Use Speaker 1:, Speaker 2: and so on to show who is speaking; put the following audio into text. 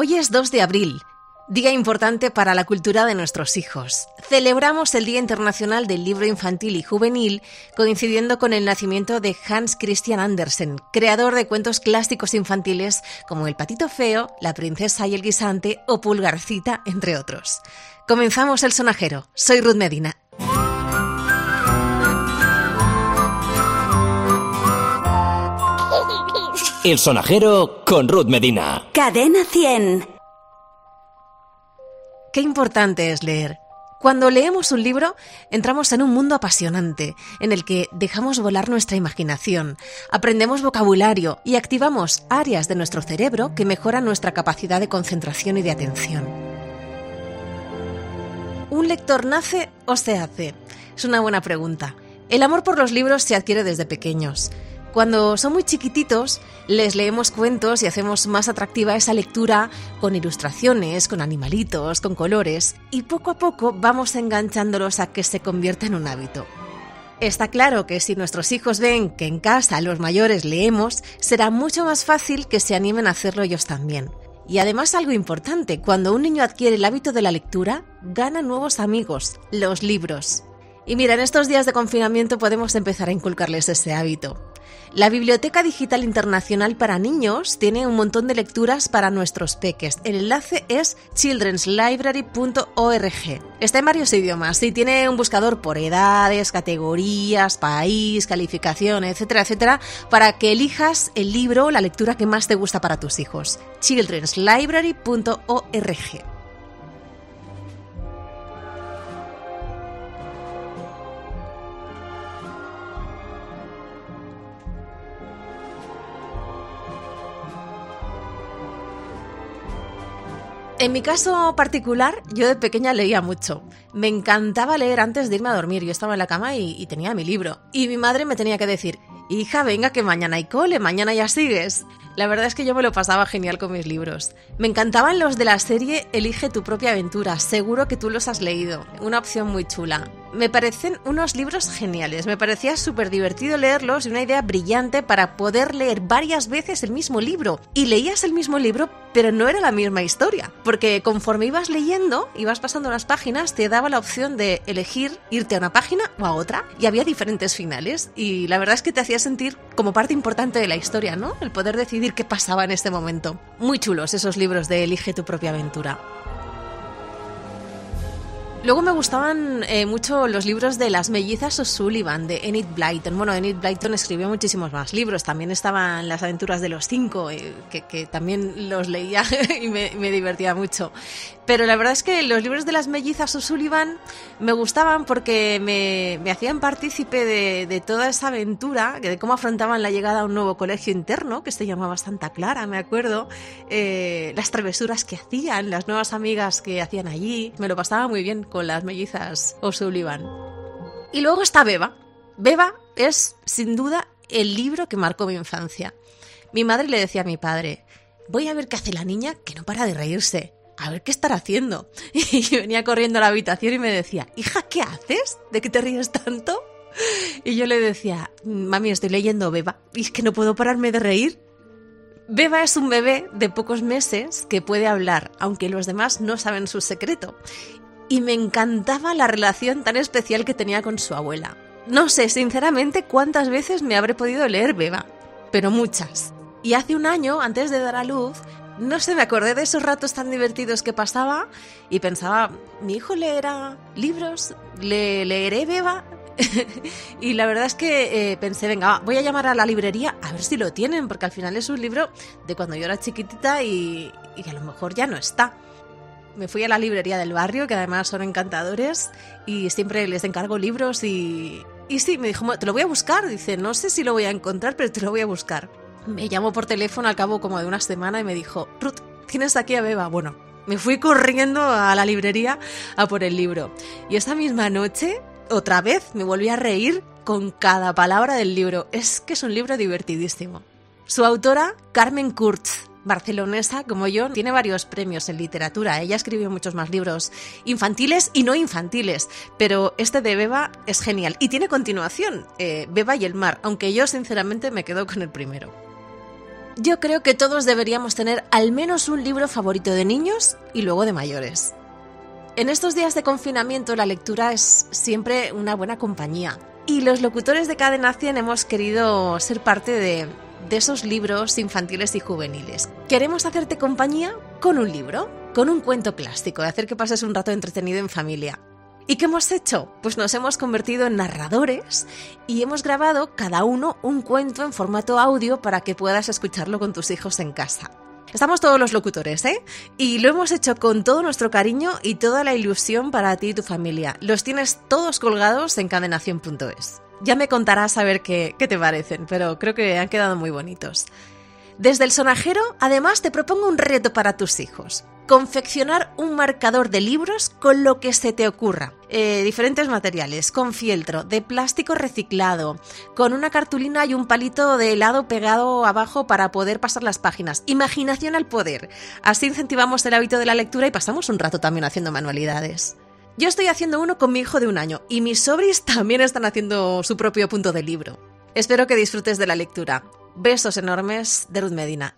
Speaker 1: Hoy es 2 de abril, día importante para la cultura de nuestros hijos. Celebramos el Día Internacional del Libro Infantil y Juvenil, coincidiendo con el nacimiento de Hans Christian Andersen, creador de cuentos clásicos infantiles como El Patito Feo, La Princesa y el Guisante o Pulgarcita, entre otros. Comenzamos el sonajero. Soy Ruth Medina.
Speaker 2: El sonajero con Ruth Medina.
Speaker 3: Cadena 100.
Speaker 1: Qué importante es leer. Cuando leemos un libro, entramos en un mundo apasionante, en el que dejamos volar nuestra imaginación, aprendemos vocabulario y activamos áreas de nuestro cerebro que mejoran nuestra capacidad de concentración y de atención. ¿Un lector nace o se hace? Es una buena pregunta. El amor por los libros se adquiere desde pequeños. Cuando son muy chiquititos, les leemos cuentos y hacemos más atractiva esa lectura con ilustraciones, con animalitos, con colores, y poco a poco vamos enganchándolos a que se convierta en un hábito. Está claro que si nuestros hijos ven que en casa los mayores leemos, será mucho más fácil que se animen a hacerlo ellos también. Y además algo importante, cuando un niño adquiere el hábito de la lectura, gana nuevos amigos, los libros. Y mira, en estos días de confinamiento podemos empezar a inculcarles ese hábito. La Biblioteca Digital Internacional para Niños tiene un montón de lecturas para nuestros peques. El enlace es childrenslibrary.org. Está en varios idiomas y tiene un buscador por edades, categorías, país, calificación, etcétera, etcétera, para que elijas el libro o la lectura que más te gusta para tus hijos. childrenslibrary.org. En mi caso particular, yo de pequeña leía mucho. Me encantaba leer antes de irme a dormir. Yo estaba en la cama y, tenía mi libro. Y mi madre me tenía que decir, hija, venga que mañana hay cole, mañana ya sigues. La verdad es que yo me lo pasaba genial con mis libros. Me encantaban los de la serie Elige tu propia aventura. Seguro que tú los has leído. Una opción muy chula me parecen unos libros geniales. Me parecía súper divertido leerlos y una idea brillante para poder leer varias veces el mismo libro. Y leías el mismo libro, pero no era la misma historia. Porque conforme ibas leyendo, ibas pasando las páginas, te daba la opción de elegir irte a una página o a otra. Y había diferentes finales. Y la verdad es que te hacía sentir como parte importante de la historia, ¿no? El poder decidir qué pasaba en este momento. Muy chulos esos libros de Elige tu propia aventura. Luego me gustaban eh, mucho los libros de las mellizas O'Sullivan, de Enid Blyton. Bueno, Enid Blyton escribió muchísimos más libros. También estaban Las aventuras de los cinco, eh, que, también los leía y me, divertía mucho. Pero la verdad es que los libros de las mellizas O'Sullivan me gustaban porque me, hacían partícipe de, toda esa aventura, de cómo afrontaban la llegada a un nuevo colegio interno, que se llamaba Santa Clara, me acuerdo, eh, las travesuras que hacían, las nuevas amigas que hacían allí. Me lo pasaba muy bien con las mellizas O'Sullivan. Y luego está Beba. Beba es, sin duda, el libro que marcó mi infancia. Mi madre le decía a mi padre, voy a ver qué hace la niña que no para de reírse. A ver qué estará haciendo. Y venía corriendo a la habitación y me decía, hija, ¿qué haces? ¿De qué te ríes tanto? Y yo le decía, mami, estoy leyendo Beba. Y es que no puedo pararme de reír. Beba es un bebé de pocos meses que puede hablar, aunque los demás no saben su secreto y me encantaba la relación tan especial que tenía con su abuela. No sé, sinceramente, cuántas veces me habré podido leer Beba, pero muchas. Y hace un año, antes de dar a luz, no sé, me acordé de esos ratos tan divertidos que pasaba y pensaba, mi hijo leerá libros, le leeré Beba. y la verdad es que eh, pensé, venga, voy a llamar a la librería a ver si lo tienen, porque al final es un libro de cuando yo era chiquitita y, y a lo mejor ya no está me fui a la librería del barrio, que además son encantadores, y siempre les encargo libros y... Y sí, me dijo, te lo voy a buscar. Dice, no sé si lo voy a encontrar, pero te lo voy a buscar. Me llamó por teléfono al cabo como de una semana y me dijo, Ruth, ¿tienes aquí a Beba? Bueno, me fui corriendo a la librería a por el libro. Y esa misma noche, otra vez, me volví a reír con cada palabra del libro. Es que es un libro divertidísimo. Su autora, Carmen Kurtz, barcelonesa como yo, tiene varios premios en literatura. Ella escribió muchos más libros infantiles y no infantiles, pero este de Beba es genial. Y tiene continuación, eh, Beba y el mar, aunque yo sinceramente me quedo con el primero. Yo creo que todos deberíamos tener al menos un libro favorito de niños y luego de mayores. En estos días de confinamiento la lectura es siempre una buena compañía. Y los locutores de Cadena 100 hemos querido ser parte de, de esos libros infantiles y juveniles. Queremos hacerte compañía con un libro, con un cuento clásico, de hacer que pases un rato entretenido en familia. ¿Y qué hemos hecho? Pues nos hemos convertido en narradores y hemos grabado cada uno un cuento en formato audio para que puedas escucharlo con tus hijos en casa. Estamos todos los locutores, ¿eh? Y lo hemos hecho con todo nuestro cariño y toda la ilusión para ti y tu familia. Los tienes todos colgados en cadenación.es. Ya me contarás a ver qué, qué te parecen, pero creo que han quedado muy bonitos. Desde el sonajero, además, te propongo un reto para tus hijos. Confeccionar un marcador de libros con lo que se te ocurra. Eh, diferentes materiales, con fieltro, de plástico reciclado, con una cartulina y un palito de helado pegado abajo para poder pasar las páginas. Imaginación al poder. Así incentivamos el hábito de la lectura y pasamos un rato también haciendo manualidades. Yo estoy haciendo uno con mi hijo de un año y mis sobris también están haciendo su propio punto de libro. Espero que disfrutes de la lectura. Besos enormes de Ruth Medina.